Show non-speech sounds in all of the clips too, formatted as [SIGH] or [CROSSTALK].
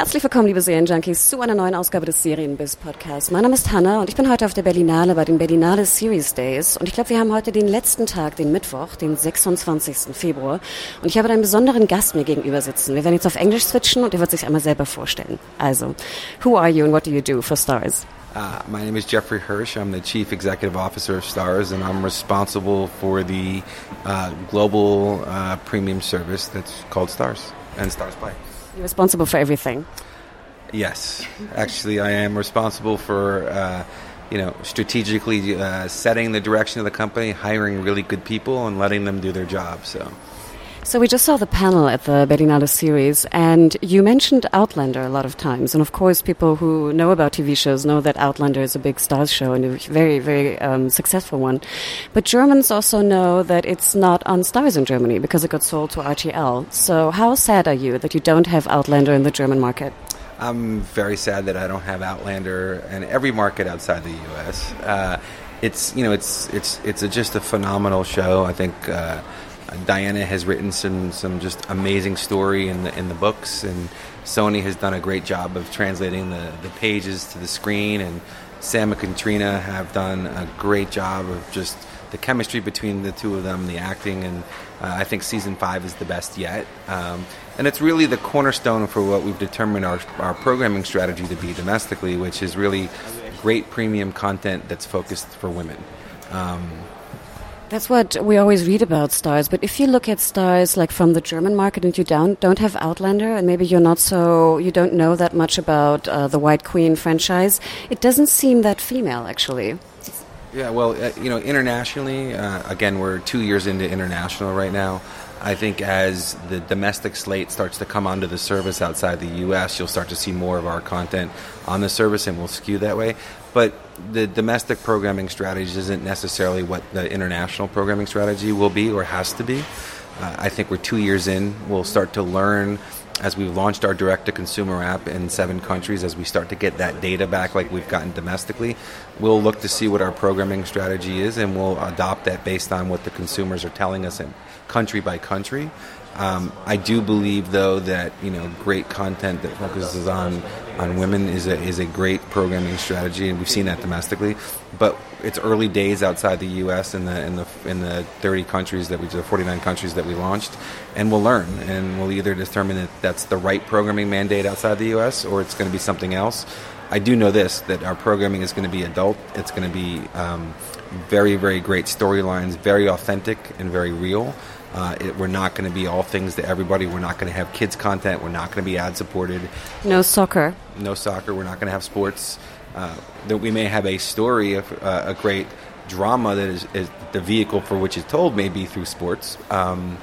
Herzlich willkommen, liebe Serienjunkies, zu einer neuen Ausgabe des Serienbiz Podcasts. Mein Name ist Hanna und ich bin heute auf der Berlinale bei den Berlinale Series Days. Und ich glaube, wir haben heute den letzten Tag, den Mittwoch, den 26. Februar. Und ich habe einen besonderen Gast mir gegenüber sitzen. Wir werden jetzt auf Englisch switchen und er wird sich einmal selber vorstellen. Also, who are you and what do you do for Stars? Uh, my name is Jeffrey Hirsch. I'm the Chief Executive Officer of Stars, and I'm responsible for the uh, global uh, premium service that's called Stars and Stars Play. You're responsible for everything. Yes, actually, I am responsible for uh, you know strategically uh, setting the direction of the company, hiring really good people, and letting them do their job. So. So we just saw the panel at the Berlinale series, and you mentioned Outlander a lot of times. And of course, people who know about TV shows know that Outlander is a big Starz show and a very, very um, successful one. But Germans also know that it's not on Starz in Germany because it got sold to RTL. So how sad are you that you don't have Outlander in the German market? I'm very sad that I don't have Outlander in every market outside the U.S. Uh, it's you know it's it's it's a, just a phenomenal show. I think. Uh, Diana has written some some just amazing story in the in the books, and Sony has done a great job of translating the, the pages to the screen, and Sam and Caitriona have done a great job of just the chemistry between the two of them, the acting, and uh, I think season five is the best yet. Um, and it's really the cornerstone for what we've determined our, our programming strategy to be domestically, which is really great premium content that's focused for women. Um, that's what we always read about Starz. But if you look at Starz like from the German market and you don't don't have Outlander, and maybe you're not so you don't know that much about uh, the White Queen franchise, it doesn't seem that female actually. Yeah, well, uh, you know, internationally, uh, again, we're two years into international right now. I think as the domestic slate starts to come onto the service outside the U.S., you'll start to see more of our content on the service, and we'll skew that way. But the domestic programming strategy isn't necessarily what the international programming strategy will be or has to be. Uh, I think we're two years in. We'll start to learn as we've launched our direct to consumer app in seven countries, as we start to get that data back like we've gotten domestically, we'll look to see what our programming strategy is and we'll adopt that based on what the consumers are telling us in country by country. Um, I do believe, though, that you know, great content that focuses on on women is a is a great programming strategy, and we've seen that domestically. But it's early days outside the U.S. in the in the in the 30 countries that we the 49 countries that we launched, and we'll learn, and we'll either determine that that's the right programming mandate outside the U.S. or it's going to be something else. I do know this that our programming is going to be adult. It's going to be um, very very great storylines, very authentic and very real. Uh, it, we're not going to be all things to everybody. We're not going to have kids content. We're not going to be ad supported. No soccer. No soccer. We're not going to have sports. Uh, that we may have a story of uh, a great drama that is, is, the vehicle for which it's told may be through sports. Um,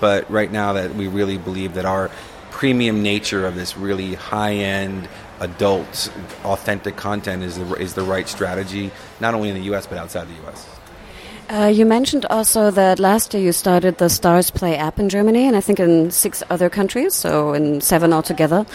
but right now, that we really believe that our premium nature of this really high end adult authentic content is the, is the right strategy, not only in the U.S. but outside the U.S. Uh, you mentioned also that last year you started the Starz Play app in Germany, and I think in six other countries, so in seven altogether.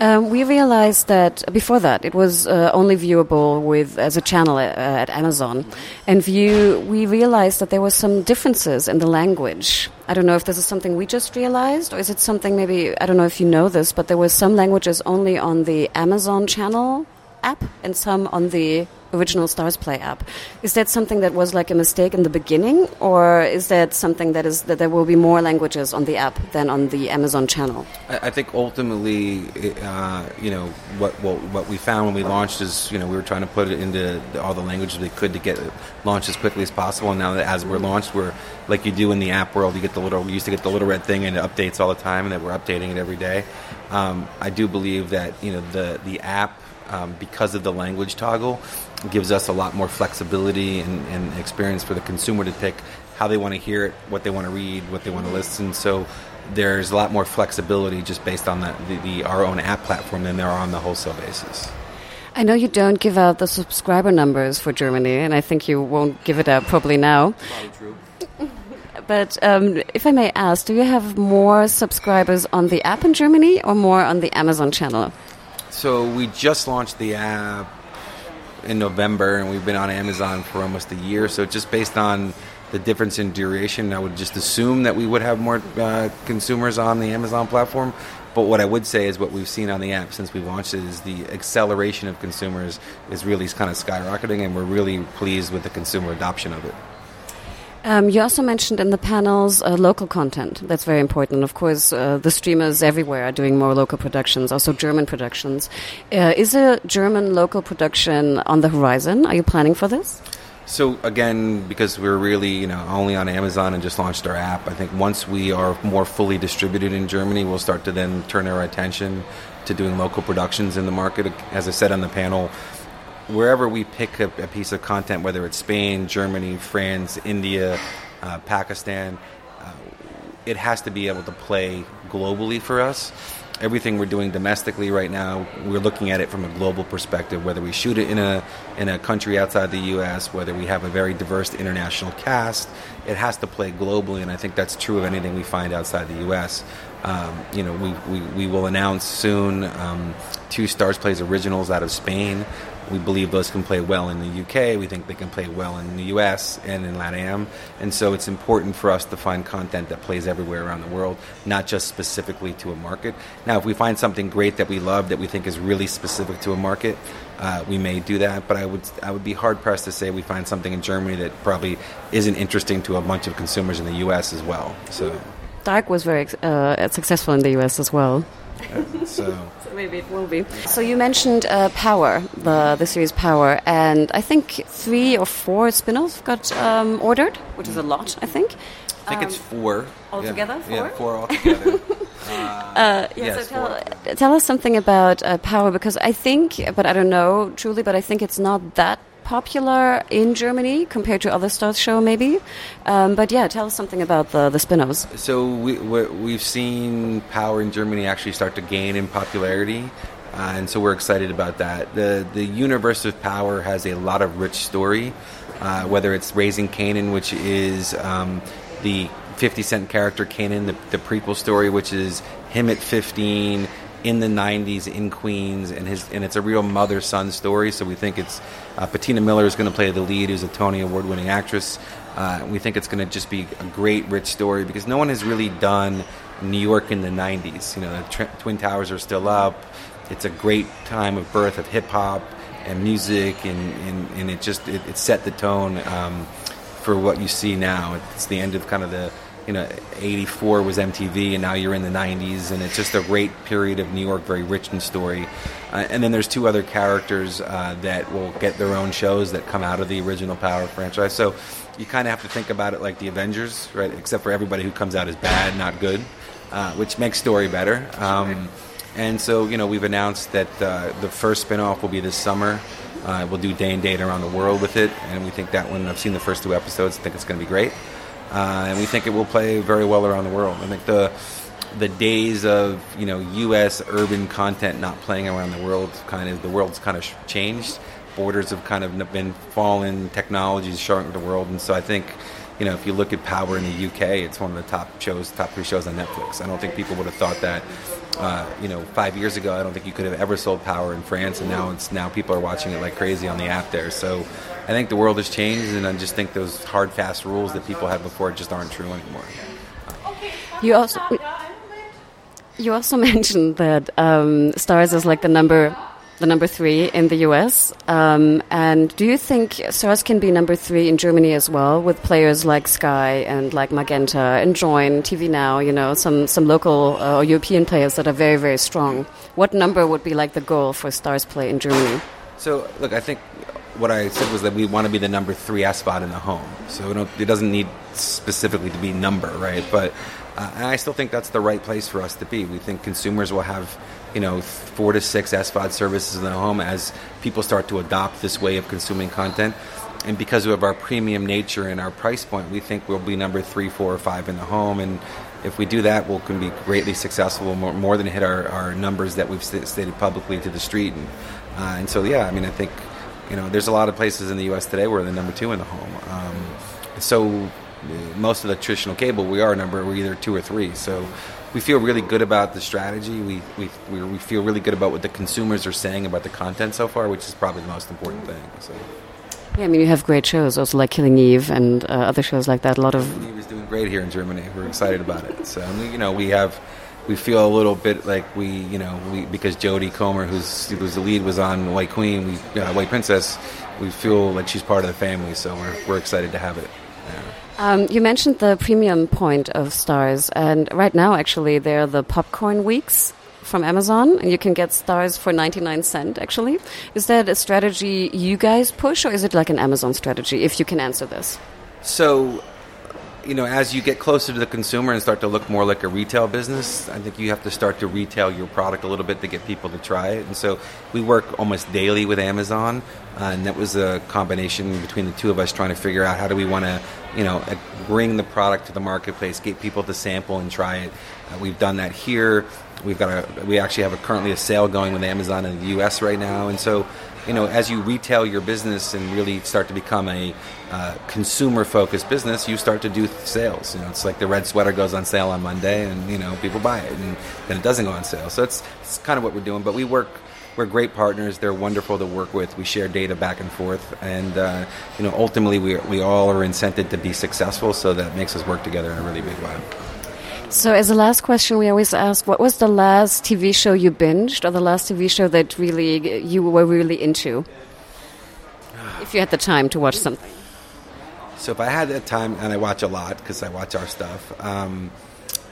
Um, we realized that before that it was uh, only viewable with as a channel uh, at Amazon, and view we realized that there were some differences in the language. I don't know if this is something we just realized, or is it something maybe I don't know if you know this, but there were some languages only on the Amazon channel app and some on the original Starz Play app. Is that something that was like a mistake in the beginning, or is that something that is that there will be more languages on the app than on the Amazon channel? I, I think ultimately, uh, you know, what, what what we found when we launched is, you know, we were trying to put it into all the languages we could to get it launched as quickly as possible. And now that as we're launched, we're like you do in the app world, you get the little, we used to get the little red thing and it updates all the time, and that we're updating it every day. Um, I do believe that you know the the app um, because of the language toggle gives us a lot more flexibility and, and, experience for the consumer to pick how they want to hear it, what they want to read, what they want to listen. So there's a lot more flexibility just based on the, the, the our own app platform than there are on the wholesale basis. I know you don't give out the subscriber numbers for Germany, and I think you won't give it out probably now. [LAUGHS] But um, if I may ask, do you have more subscribers on the app in Germany or more on the Amazon channel? So we just launched the app in November, and we've been on Amazon for almost a year. So just based on the difference in duration, I would just assume that we would have more uh, consumers on the Amazon platform. But what I would say is what we've seen on the app since we launched it is the acceleration of consumers is really kind of skyrocketing, and we're really pleased with the consumer adoption of it. Um, you also mentioned in the panels uh, local content. That's very important. Of course, uh, the streamers everywhere are doing more local productions, also German productions. Uh, is a German local production on the horizon? Are you planning for this? So again, because we're really you know only on Amazon and just launched our app, I think once we are more fully distributed in Germany, we'll start to then turn our attention to doing local productions in the market. As I said on the panel, wherever we pick a, a, piece of content, whether it's Spain, Germany, France, India, uh, Pakistan, uh, it has to be able to play globally for us. Everything we're doing domestically right now, we're looking at it from a global perspective. Whether we shoot it in a in a country outside the U.S., whether we have a very diverse international cast, it has to play globally, and I think that's true of anything we find outside the U.S. Um, you know, we, we, we will announce soon um, two Starz Plays originals out of Spain. We believe those can play well in the UK. We think they can play well in the US and in LATAM. And so it's important for us to find content that plays everywhere around the world, not just specifically to a market. Now, if we find something great that we love that we think is really specific to a market, uh, we may do that. But I would I would be hard pressed to say we find something in Germany that probably isn't interesting to a bunch of consumers in the US as well. So. Dark was very uh, successful in the US as well. so. [LAUGHS] so. maybe it will be. So you mentioned uh, Power, the the series Power, and I think three or four spin-offs got um, ordered, which is a lot, I think. I think um, it's four altogether. Yeah, four, yeah, four [LAUGHS] altogether. [LAUGHS] uh, uh, yeah, yes, so tell, tell, us something about uh, Power because I think, but I don't know truly, but I think it's not that popular in Germany compared to other Starz show, maybe. Um, but yeah, tell us something about the, the spin-offs. So we, we've seen Power in Germany actually start to gain in popularity. Uh, and so we're excited about that. The the universe of Power has a lot of rich story, uh, whether it's Raising Kanan, which is um, the 50 Cent character Kanan, the, the prequel story, which is him at 15 in the 90s in Queens, and his and it's a real mother son story. So we think it's uh, Patina Miller is going to play the lead, who's a Tony Award winning actress. Uh, we think it's going to just be a great, rich story because no one has really done New York in the 90s. You know, the tr- Twin Towers are still up. It's a great time of birth of hip hop and music, and, and, and it just it, it set the tone um, for what you see now. It's the end of kind of the you know, 84 was MTV, and now you're in the 90s, and it's just a great period of New York, very rich in story. Uh, and then there's two other characters uh, that will get their own shows that come out of the original Power franchise. So you kind of have to think about it like the Avengers, right? Except for everybody who comes out as bad, not good, uh, which makes story better. Um, and so, you know, we've announced that uh, the first spinoff will be this summer. Uh, we'll do day and date around the world with it, and we think that one. I've seen the first two episodes. I think it's going to be great uh, and we think it will play very well around the world. I think the the days of you know U.S. urban content not playing around the world kind of the world's kind of changed. Borders have kind of been fallen. Technology is shrunk the world, and so I think you know if you look at Power in the UK, it's one of the top shows, top three shows on Netflix. I don't think people would have thought that. Uh, you know, five years ago, I don't think you could have ever sold Power in France, and now it's now people are watching it like crazy on the app there. So I think the world has changed, and I just think those hard, fast rules that people had before just aren't true anymore. You also you also [LAUGHS] mentioned that um, Starz is like the number the number three in the US. Um, and do you think Starz can be number three in Germany as well, with players like Sky and like Magenta and Joyn, TV Now, you know, some, some local uh, or European players that are very, very strong? What number would be like the goal for Starz play in Germany? So, look, I think what I said was that we want to be the number three SVOD in the home. So it doesn't need specifically to be number, right? But uh, I still think that's the right place for us to be. We think consumers will have, you know, four to six S SVOD services in the home as people start to adopt this way of consuming content. and because of our premium nature and our price point, we think we'll be number three, four, or five in the home. And if we do that, we'll can be greatly successful, more, more than hit our, our numbers that we've stated publicly to the street. And, uh, and so, yeah, I mean, I think you know, there's a lot of places in the U.S. today where we're the number two in the home. Um, so most of the traditional cable, we are number, we're either two or three. So we feel really good about the strategy. We, we, we feel really good about what the consumers are saying about the content so far, which is probably the most important thing. So. Yeah, I mean, you have great shows, also like Killing Eve and uh, other shows like that. A lot of Killing Eve is doing great here in Germany. We're excited about it. So, I mean, you know, we have we feel a little bit like we, you know, we because Jodie Comer, who's who's the lead, was on White Queen, we uh, White Princess. We feel like she's part of the family, so we're we're excited to have it. Yeah. Um, you mentioned the premium point of Starz, and right now, actually, they're the popcorn weeks from Amazon, and you can get Starz for 99 cent, actually. Is that a strategy you guys push, or is it like an Amazon strategy, if you can answer this? So, you know, as you get closer to the consumer and start to look more like a retail business, I think you have to start to retail your product a little bit to get people to try it. And so we work almost daily with Amazon, uh, and that was a combination between the two of us trying to figure out how do we want to, you know, bring the product to the marketplace, get people to sample and try it. Uh, we've done that here. We've got a, we actually have a, currently a sale going with Amazon in the U.S. right now, and so you know, as you retail your business and really start to become a uh, consumer-focused business, you start to do sales. You know, it's like the red sweater goes on sale on Monday, and you know, people buy it, and then it doesn't go on sale. So it's it's kind of what we're doing. But we work. We're great partners. They're wonderful to work with. We share data back and forth, and uh, you know, ultimately, we we all are incented to be successful. So that makes us work together in a really big way. So, as a last question, we always ask, what was the last TV show you binged, or the last TV show that really you were really into? If you had the time to watch something. So, if I had the time, and I watch a lot because I watch our stuff. Um,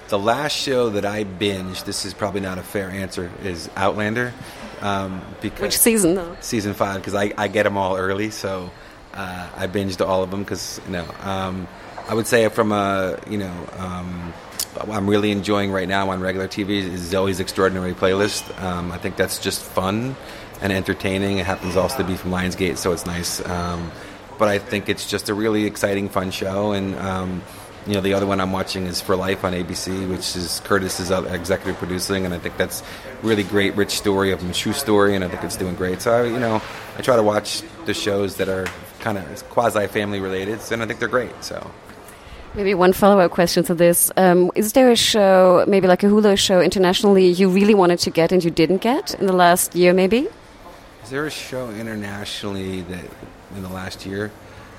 the last show that I binged, this is probably not a fair answer, is Outlander. Um, because Which season, though? Season five, because I, I get them all early, so uh, I binged all of them. Because you know, um, I would say from a you know um, I'm really enjoying right now on regular TV is Zoey's Extraordinary Playlist. Um, I think that's just fun and entertaining. It happens also to be from Lionsgate, so it's nice. Um, but I think it's just a really exciting, fun show. And um, you know, the other one I'm watching is For Life on ABC, which is Curtis's executive producing, and I think that's really great, rich story of a true story, and I think it's doing great. So I, you know, I try to watch the shows that are kind of quasi family related, and I think they're great. So. Maybe one follow up question to this. Um, is there a show, maybe like a Hulu show internationally, you really wanted to get and you didn't get in the last year, maybe? Is there a show internationally that in the last year?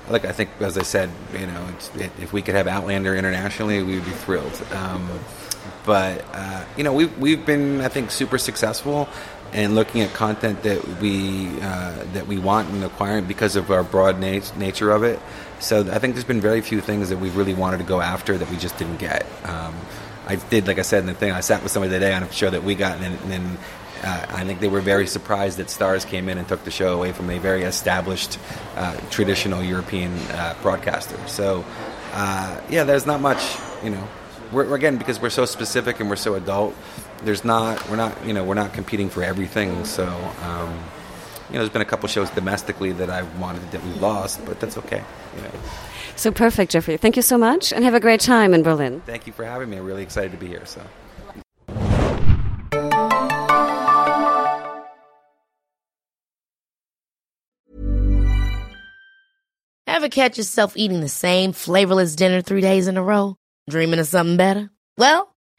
Like I think, as I said, you know, it, if we could have Outlander internationally, we would be thrilled. Um, but uh, you know, we've we've been, I think, super successful and looking at content that we uh, that we want and acquiring because of our broad nat- nature of it. So I think there's been very few things that we really wanted to go after that we just didn't get. Um, I did, like I said in the thing, I sat with somebody today on a show that we got, and, and uh, I think they were very surprised that Starz came in and took the show away from a very established, uh, traditional European uh, broadcaster. So, uh, yeah, there's not much, you know. We're, again, because we're so specific and we're so adult, there's not, we're not, you know, we're not competing for everything. So, um, you know, there's been a couple shows domestically that I wanted that we lost, but that's okay. You know. So perfect, Jeffrey. Thank you so much, and have a great time in Berlin. Thank you for having me. I'm really excited to be here. So. Ever catch yourself eating the same flavorless dinner three days in a row? Dreaming of something better? Well,